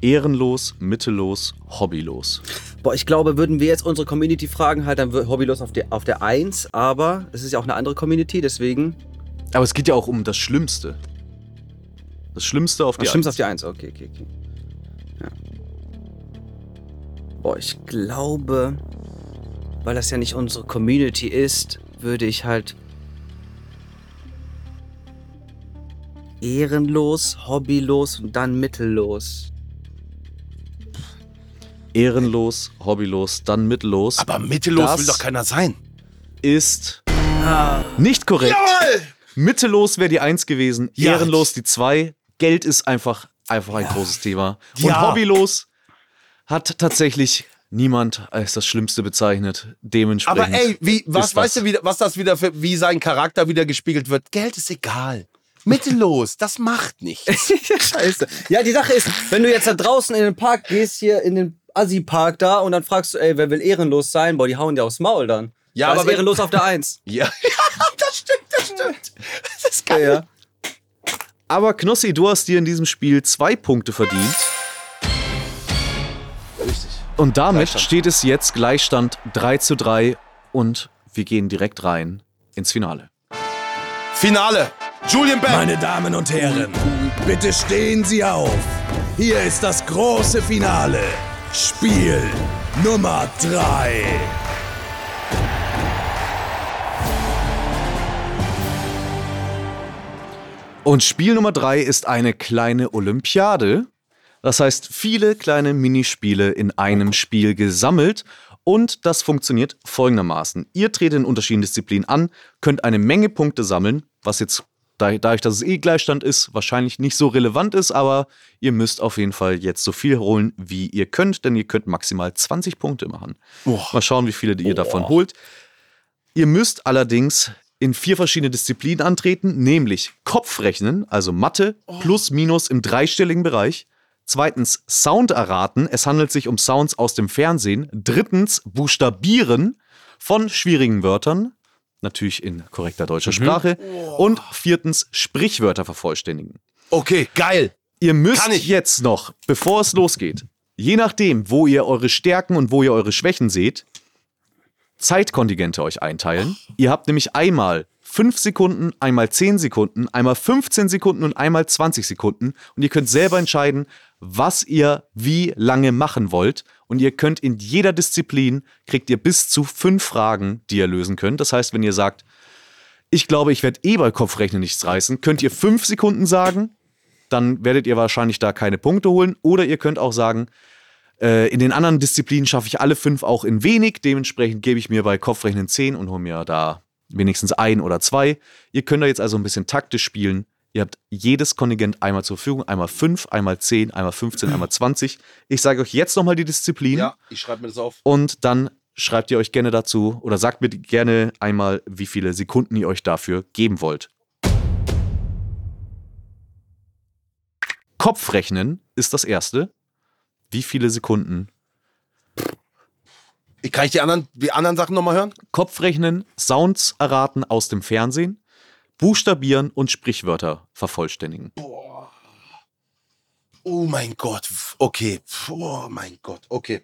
Ehrenlos, mittellos, hobbylos. Boah, ich glaube, würden wir jetzt unsere Community fragen, halt dann hobbylos auf der, auf der 1, aber es ist ja auch eine andere Community, deswegen. Aber es geht ja auch um das Schlimmste. Das Schlimmste auf die Ach, stimmt's Eins. auf die 1, okay, okay, okay. Ja. Boah, ich glaube, weil das ja nicht unsere Community ist, würde ich halt ehrenlos, hobbylos und dann mittellos. Ehrenlos, hobbylos, dann mittellos. Aber mittellos Das- will doch keiner sein. ist nicht korrekt. Mittellos wäre die 1 gewesen, Ja. ehrenlos die 2. Geld ist einfach, einfach ein großes Thema. Und Ja. hobbylos hat tatsächlich niemand als das Schlimmste bezeichnet. Dementsprechend. Aber ey, wie, was weißt du, wie, was das wieder für, wie sein Charakter wieder gespiegelt wird? Geld ist egal. Mittellos, das macht nichts. Scheiße. Ja, die Sache ist, wenn du jetzt da draußen in den Park gehst, hier in den Assi-Park da und dann fragst du, ey, wer will ehrenlos sein? Boah, die hauen dir aufs Maul dann. Ja, Da aber ist wenn- ehrenlos auf der 1. Ja, das stimmt, das stimmt. Das ist geil. ja. Aber Knossi, du hast dir in diesem Spiel zwei Punkte verdient. Richtig. Und damit steht es jetzt Gleichstand 3 zu 3 und wir gehen direkt rein ins Finale. Finale. Julian Bam. Meine Damen und Herren, bitte stehen Sie auf. Hier ist das große Finale. Spiel Nummer 3. Und Spiel Nummer 3 ist eine kleine Olympiade. Das heißt, viele kleine Minispiele in einem Spiel gesammelt. Und das funktioniert folgendermaßen. Ihr tretet in unterschiedlichen Disziplinen an, könnt eine Menge Punkte sammeln, was jetzt dadurch, dass es eh Gleichstand ist, wahrscheinlich nicht so relevant ist, aber ihr müsst auf jeden Fall jetzt so viel holen, wie ihr könnt, denn ihr könnt maximal 20 Punkte machen. Mal schauen, wie viele ihr davon holt. Ihr müsst allerdings in vier verschiedene Disziplinen antreten, nämlich Kopfrechnen, also Mathe, plus minus im dreistelligen Bereich. Zweitens Sound erraten, es handelt sich um Sounds aus dem Fernsehen. Drittens Buchstabieren von schwierigen Wörtern, natürlich in korrekter deutscher Sprache. Und viertens Sprichwörter vervollständigen. Okay, geil. Ihr müsst jetzt noch, bevor es losgeht, je nachdem, wo ihr eure Stärken und wo ihr eure Schwächen seht, Zeitkontingente euch einteilen. Ihr habt nämlich einmal 5 Sekunden, einmal 10 Sekunden, einmal 15 Sekunden und einmal 20 Sekunden. Und ihr könnt selber entscheiden, was ihr wie lange machen wollt. Und ihr könnt in jeder Disziplin, kriegt ihr bis zu fünf Fragen, die ihr lösen könnt. Das heißt, wenn ihr sagt, ich glaube, ich werde eh bei Kopfrechnen nichts reißen, könnt ihr 5 Sekunden sagen, dann werdet ihr wahrscheinlich da keine Punkte holen. Oder ihr könnt auch sagen, äh, in den anderen Disziplinen schaffe ich alle fünf auch in wenig. Dementsprechend gebe ich mir bei Kopfrechnen 10 und hole mir da wenigstens ein oder zwei. Ihr könnt da jetzt also ein bisschen taktisch spielen. Ihr habt jedes Kontingent einmal zur Verfügung. Einmal 5, einmal 10, einmal 15, einmal 20. Ich sage euch jetzt nochmal die Disziplin. Ja, ich schreibe mir das auf. Und dann schreibt ihr euch gerne dazu oder sagt mir gerne einmal, wie viele Sekunden ihr euch dafür geben wollt. Kopfrechnen ist das erste. Wie viele Sekunden? Kann ich die anderen, die anderen Sachen nochmal hören? Kopfrechnen, Sounds erraten aus dem Fernsehen, Buchstabieren und Sprichwörter vervollständigen. Oh mein Gott. Okay. Oh mein Gott. Okay.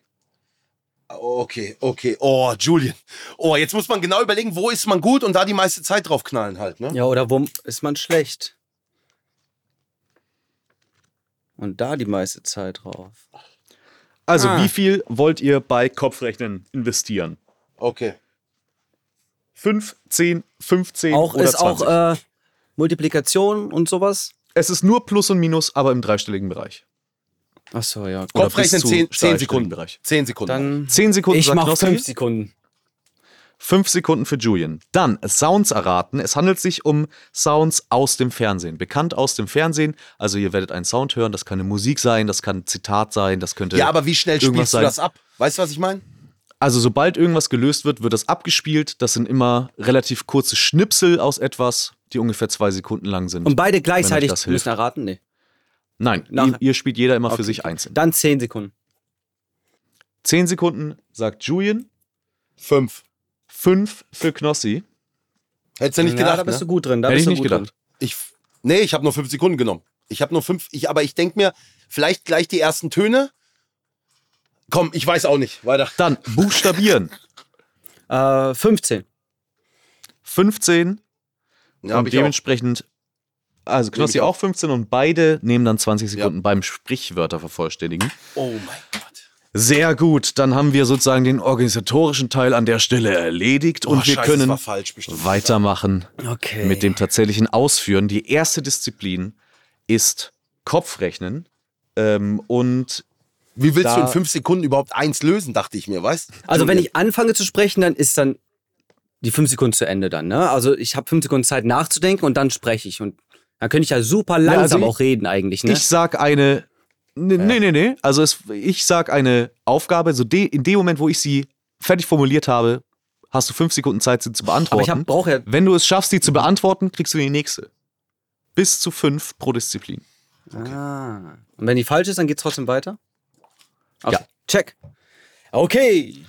Okay, okay. Oh, Julian. Oh, jetzt muss man genau überlegen, wo ist man gut und da die meiste Zeit drauf knallen halt, ne? Ja, oder wo ist man schlecht? Und da die meiste Zeit drauf. Also, Ah. wie viel wollt ihr bei Kopfrechnen investieren? Okay. 5, 10, 15 Auch oder ist 20? auch äh, Multiplikation und sowas. es ist nur Plus und Minus, aber im dreistelligen Bereich. Achso, ja. Oder Kopfrechnen bis zu 10, 10 dreistelligen Sekunden. Bereich. 10 Sekunden. Dann 10 Sekunden ich sagt mach Knossi. fünf Sekunden. Fünf Sekunden für Julian. Dann Sounds erraten. Es handelt sich um Sounds aus dem Fernsehen. Bekannt aus dem Fernsehen. Also ihr werdet einen Sound hören. Das kann eine Musik sein, das kann ein Zitat sein, das könnte. ja, aber wie schnell spielst du sein. das ab? Weißt du, was ich meine? Also sobald irgendwas gelöst wird, wird das abgespielt. Das sind immer relativ kurze Schnipsel aus etwas, die ungefähr zwei Sekunden lang sind. Und beide gleichzeitig das müssen erraten? Nee. Nein, Nach- ihr, ihr spielt jeder immer für Okay. sich einzeln. Dann zehn Sekunden. Zehn Sekunden sagt Julian, 5. fünf für Knossi. Hättest du nicht ja, gedacht, da bist ne? du gut drin. Da Hätte bist ich du nicht gut gedacht. Ich, nee, ich habe nur 5 Sekunden genommen. Ich habe nur 5, ich, aber ich denke mir, vielleicht gleich die ersten Töne. Komm, ich weiß auch nicht. Weiter. Dann buchstabieren. Äh, 15. 15 Ja, und ich auch. dementsprechend, also Knossi auch. auch 15 und beide nehmen dann 20 Sekunden beim Sprichwörter vervollständigen. Oh mein Gott. Sehr gut, dann haben wir sozusagen den organisatorischen Teil an der Stelle erledigt und Oh, wir Scheiße, können falsch weitermachen Okay. mit dem tatsächlichen Ausführen. Die erste Disziplin ist Kopfrechnen ähm, und Wie willst Da- du in fünf Sekunden überhaupt eins lösen, dachte ich mir, weißt Also wenn ich anfange zu sprechen, dann ist dann die fünf Sekunden zu Ende dann, ne? Also ich habe fünf Sekunden Zeit nachzudenken und dann spreche ich. Und dann könnte ich ja super langsam also ich- auch reden eigentlich, ne? ich sag eine. Nee, nee, nee, nee. Also es, ich sag eine Aufgabe, so de, in dem Moment, wo ich sie fertig formuliert habe, hast du fünf Sekunden Zeit, sie zu beantworten. Aber ich hab- brauch ja- Wenn du es schaffst, sie zu beantworten, kriegst du die nächste. Bis zu fünf pro Disziplin. Ah. Und wenn die falsch ist, dann geht's trotzdem weiter? Okay. Ja. Check. Okay.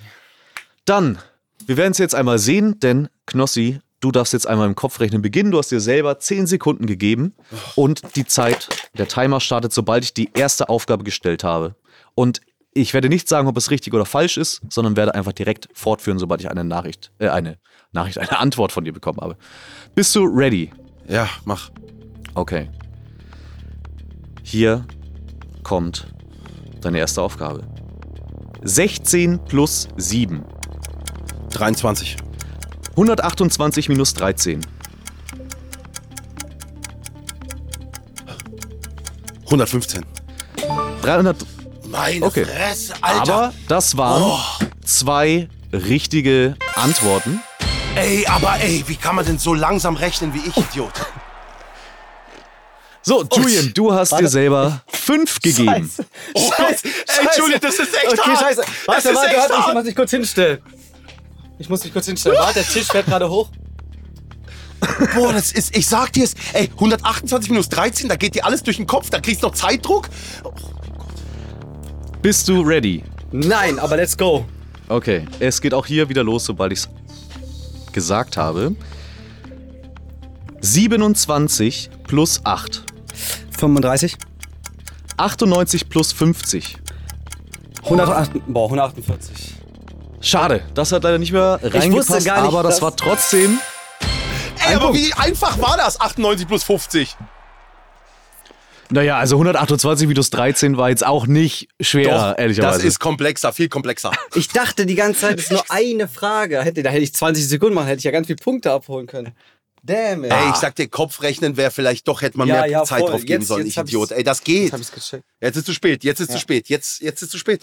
Dann, wir werden es jetzt einmal sehen, denn Knossi, du darfst jetzt einmal im Kopfrechnen beginnen. Du hast dir selber 10 Sekunden gegeben und die Zeit, der Timer startet, sobald ich die erste Aufgabe gestellt habe. Und ich werde nicht sagen, ob es richtig oder falsch ist, sondern werde einfach direkt fortführen, sobald ich eine Nachricht, äh, eine Nachricht, eine Antwort von dir bekommen habe. Bist du ready? Ja, mach. Okay. Hier kommt deine erste Aufgabe. 16 plus 7. 23. 128 minus 13. 115. 300. Meine Okay. Fresse, Alter. Aber das waren Oh. zwei richtige Antworten. ey, aber ey, wie kann man denn so langsam rechnen wie ich, Idiot? So, Julian, du hast dir selber fünf gegeben. Oh, Scheiße. Ey, Julian, das ist echt Okay, hart. scheiße. Das Warte, ist warte, warte. Ich muss mich kurz hinstellen. Ich muss mich kurz hinstellen. Warte, der Tisch fährt gerade hoch. Boah, das ist, ich sag dir's, ey, 128 minus 13, da geht dir alles durch den Kopf, da kriegst du noch Zeitdruck. Bist du ready? Nein, aber let's go. Okay, es geht auch hier wieder los, sobald ich es gesagt habe. 27 plus 8. 35. 98 plus 50. 108, boah, 148. Schade, das hat leider nicht mehr reingepasst, wusste gar nicht, aber das war trotzdem Ey, aber Punkt. wie einfach war das? 98 plus 50. Naja, also 128 minus 13 war jetzt auch nicht schwer, ehrlicherweise. das ist komplexer, viel komplexer. Ich dachte die ganze Zeit, es ist nur eine Frage. Hätte, da hätte ich 20 Sekunden machen, hätte ich ja ganz viele Punkte abholen können. Damn, it. Ey, ich sag dir, Kopfrechnen wäre vielleicht doch, hätte man Ja, mehr ja, Zeit voll. drauf geben Jetzt- sollen, jetzt ich hab Idiot. ich's- Ey, das Jetzt geht. hab ich's gecheckt. Jetzt ist zu spät, jetzt ist zu spät, jetzt, jetzt ist zu spät.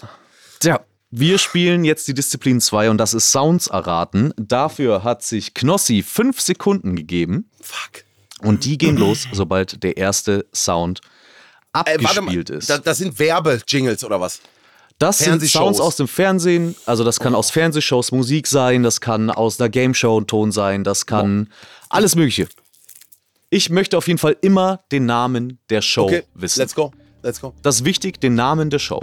Tja, wir spielen jetzt die Disziplin 2 und das ist Sounds erraten. Dafür hat sich Knossi 5 Sekunden gegeben Fuck. und die gehen los, sobald der erste Sound Ey, warte mal, abgespielt ist. das, das sind Werbejingles oder was? Das sind Fernsehshows. Sounds aus dem Fernsehen, also das kann aus Fernsehshows Musik sein, das kann aus einer Gameshow ein Ton sein, das kann alles Mögliche. Ich möchte auf jeden Fall immer den Namen der Show Okay, wissen. let's go, let's go. Das ist wichtig, den Namen der Show.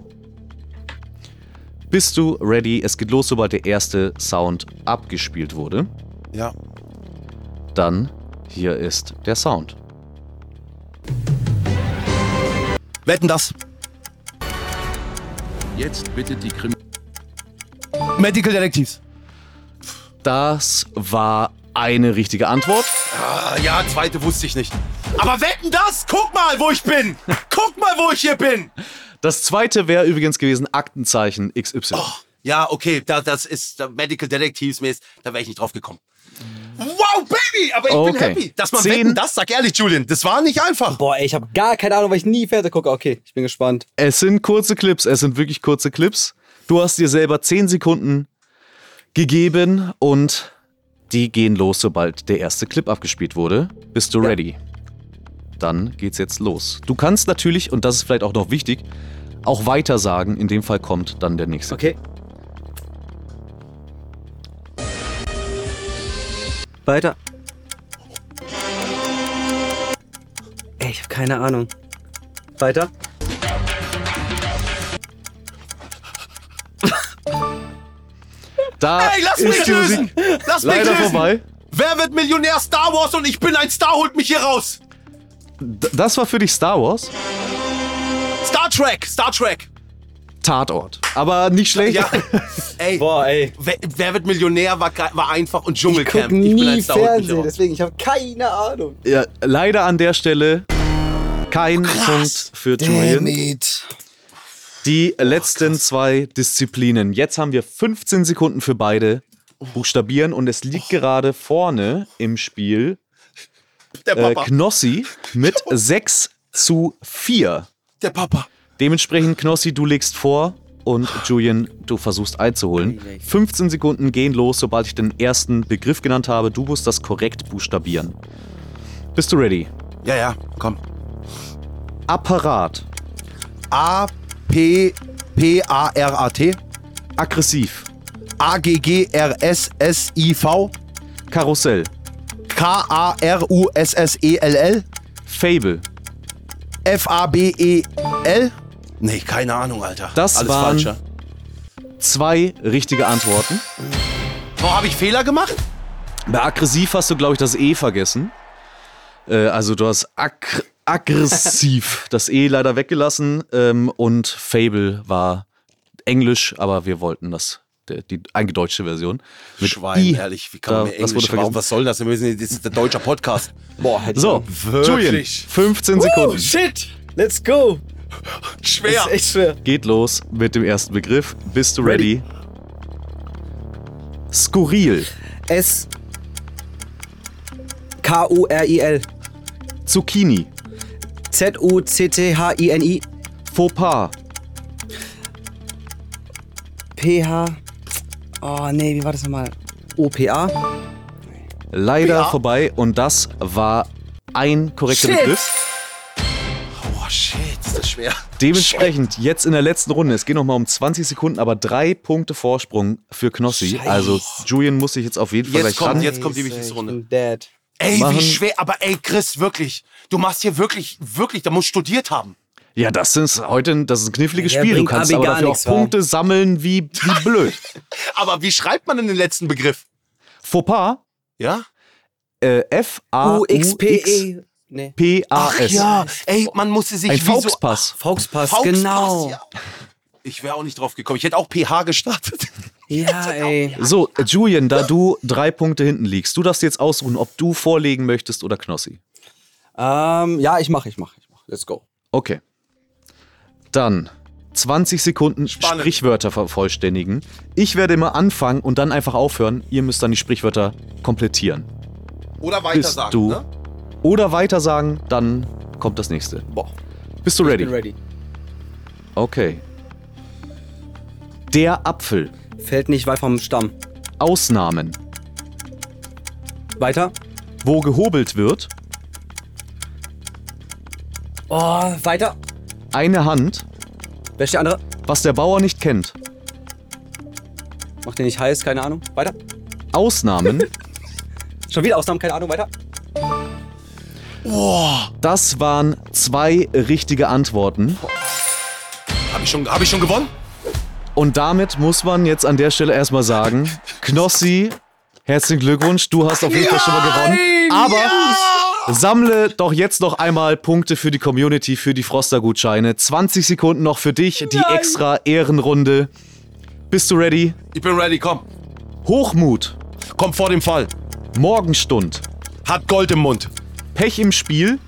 Bist du ready? Es geht los, sobald der erste Sound abgespielt wurde. Ja. Dann hier ist der Sound. Wetten das. Jetzt bittet die Krim. Medical Detectives. Das war eine richtige Antwort. Ah, ja, zweite wusste ich nicht. Aber wetten das? Guck mal, wo ich bin. Guck mal, wo ich hier bin. Das zweite wäre übrigens gewesen Aktenzeichen XY. Ja, okay, da, das ist da Medical Detectives mäßig, da wäre ich nicht drauf gekommen. Wow, Baby, aber ich bin Okay. happy. Dass man Zehn. wetten das, sag ehrlich, Julian, das war nicht einfach. Boah, ey, ich habe gar keine Ahnung, weil ich nie Fernsehen gucke. Okay, ich bin gespannt. Es sind kurze Clips, es sind wirklich kurze Clips. Du hast dir selber 10 Sekunden gegeben und die gehen los, sobald der erste Clip abgespielt wurde. Bist du ready? Dann geht's jetzt los. Du kannst natürlich, und das ist vielleicht auch noch wichtig, auch weiter sagen. In dem Fall kommt dann der nächste. Okay. Weiter. Ey, ich habe keine Ahnung. Weiter. Da Ey, lass ist mich lösen. Lass mich leider lösen. vorbei. Wer wird Millionär Star Wars und ich bin ein Star, holt mich hier raus. D das war für dich Star Wars? Star Trek, Star Trek. Tatort. Aber nicht schlecht. Ja, ey, Boah, ey. wer, wer wird Millionär war, war einfach und Ich guck Dschungelcamp. nie eins der Haut nicht Fernsehen, deswegen, ich habe keine Ahnung. Ja, leider an der Stelle kein Punkt für Julian. it. Die letzten zwei Disziplinen. Jetzt haben wir 15 Sekunden für beide. Buchstabieren und es liegt gerade vorne im Spiel Der äh, Knossi mit 6 zu 4. der Papa. Dementsprechend, Knossi, du legst vor und Julian, du versuchst einzuholen. 15 Sekunden gehen los, sobald ich den ersten Begriff genannt habe. Du musst das korrekt buchstabieren. Bist du ready? Ja, ja, komm. Apparat, A, P, P, A, R, A, T. aggressiv, A, G, G, R, S, S, I, V. Karussell, K, A, R, U, S, S, E, L, L. Fable. F, A, B, E, L. Nee, keine Ahnung, Alter. Das Alles waren- falsch. ja. Zwei richtige Antworten. Wo habe ich Fehler gemacht? Bei aggressiv hast du, glaube ich, das E vergessen. Äh, also du hast ag aggressiv das E leider weggelassen. Ähm, und Fable war Englisch, aber wir wollten das, der, die eingedeutschte Version. Mit Schwein, I. ehrlich, wie kann Da- man das Englisch, warum, vergessen. was soll das? Wir müssen, das ist der deutsche Podcast. Boah, hätte So, Wirklich? Julian, 15 Oh, Sekunden. shit. Let's go. Schwer. Das ist echt schwer. Geht los mit dem ersten Begriff. Bist du ready? Skurril, S. K-U-R-I-L. Zucchini, Z-U-C-T-H-I-N-I. Fauxpas, P-H. Oh, nee, wie war das nochmal? O-P-A. leider Ja. vorbei. Und das war ein korrekter Shit. Begriff. Oh shit, ist das schwer. Dementsprechend jetzt in der letzten Runde, es geht nochmal um 20 Sekunden, aber drei Punkte Vorsprung für Knossi. Scheiße. Also Julian muss sich jetzt auf jeden Fall Jetzt gleich kommt- ran. jetzt kommt die wichtigste Runde. Ey, Machen- wie schwer, aber ey, Chris, wirklich. Du machst hier wirklich, wirklich, da musst du studiert haben. Ja, das ist heute das ist ein kniffliges Spiel. Du kannst aber gar dafür auch? Punkte sammeln wie, wie blöd. Aber wie schreibt man denn den letzten Begriff? Fauxpas, Ja? äh, F-A-U-X-P-A-S. U-X-P-E. Nee. Ach ja, ey, man musste sich Ein wie so- Fauxpass. Volkspass, Fauxpass, genau. ja. Ich wäre auch nicht drauf gekommen. Ich hätte auch PH gestartet. Ja, ey. So, Julian, da du drei Punkte hinten liegst, du darfst jetzt ausruhen, ob du vorlegen möchtest oder Knossi. Ähm, ja, ich mache, ich mache, ich mache. Let's go. Okay. Dann 20 Sekunden Spannend. Sprichwörter vervollständigen. Ich werde immer anfangen und dann einfach aufhören. Ihr müsst dann die Sprichwörter komplettieren. Oder weiter Bist sagen, du ne? oder weiter sagen, dann kommt das nächste. Boah, Bist du ready? bin ready. Okay. Der Apfel. Fällt nicht weit vom Stamm. Ausnahmen. Weiter. Wo gehobelt wird. Oh, weiter. Eine Hand. Wer ist der andere? Was der Bauer nicht kennt. Macht den nicht heiß, keine Ahnung. Weiter. Ausnahmen. Schon wieder Ausnahmen, keine Ahnung. Weiter. Das waren zwei richtige Antworten. Habe ich, schon- hab ich schon gewonnen? Und damit muss man jetzt an der Stelle erstmal sagen, Knossi, herzlichen Glückwunsch, du hast auf jeden Fall schon mal gewonnen. Aber sammle doch jetzt noch einmal Punkte für die Community, für die Froster-Gutscheine. 20 Sekunden noch für dich, die extra Ehrenrunde. Bist du ready? Ich bin ready, komm. Hochmut, Komm vor dem Fall. Morgenstund, Hat Gold im Mund. Pech im Spiel,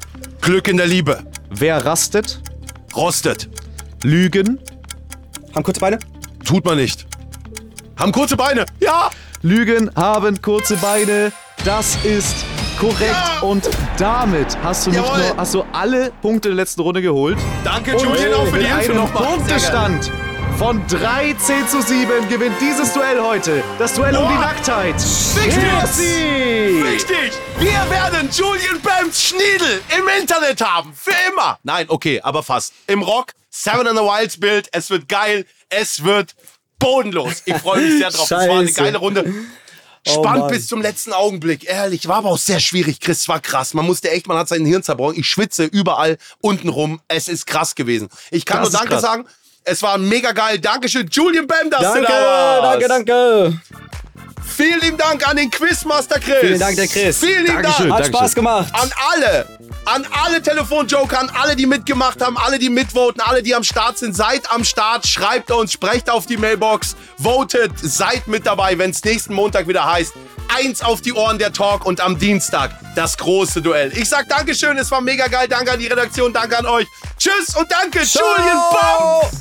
Glück in der Liebe. wer rastet, Rostet. Lügen, Haben kurze Beine. Tut man nicht. Haben kurze Beine. Ja. Lügen haben kurze Beine. Das ist korrekt. Und damit hast du nicht nur hast du alle Punkte der letzten Runde geholt. Danke, Julian, auch für die Hilfe nochmal. Punktestand von 13 zu 7 gewinnt dieses Duell heute. Das Duell um die Boah. Nacktheit. Wichtig. Richtig! Wir werden Julian Bams Schniedel im Internet haben. Für immer. Nein, okay, aber fast. Im Rock, Seven in the Wilds Bild. Es wird geil. Es wird bodenlos. Ich freue mich sehr drauf. Es war eine geile Runde. Oh Spannend Mann. bis zum letzten Augenblick. Ehrlich, war aber auch sehr schwierig, Chris. War krass. Man musste echt, man hat sein Hirn zerbrochen. Ich schwitze überall untenrum. Es ist krass gewesen. Ich kann Das nur Danke sagen. Es war mega geil. Dankeschön, Julian Bam, dass Danke, du da warst. danke, danke. Vielen lieben Dank an den Quizmaster Chris. Vielen Dank, der Chris. Vielen lieben Dankeschön. Dank. Hat Spaß gemacht. An alle, an alle Telefonjoker, an alle, die mitgemacht haben, alle, die mitvoten, alle, die am Start sind. Seid am Start, schreibt uns, sprecht auf die Mailbox, votet, seid mit dabei, wenn es nächsten Montag wieder heißt. Eins auf die Ohren der Talk und am Dienstag das große Duell. Ich sag Dankeschön, es war mega geil. Danke an die Redaktion, danke an euch. Tschüss und danke, Julian Bums.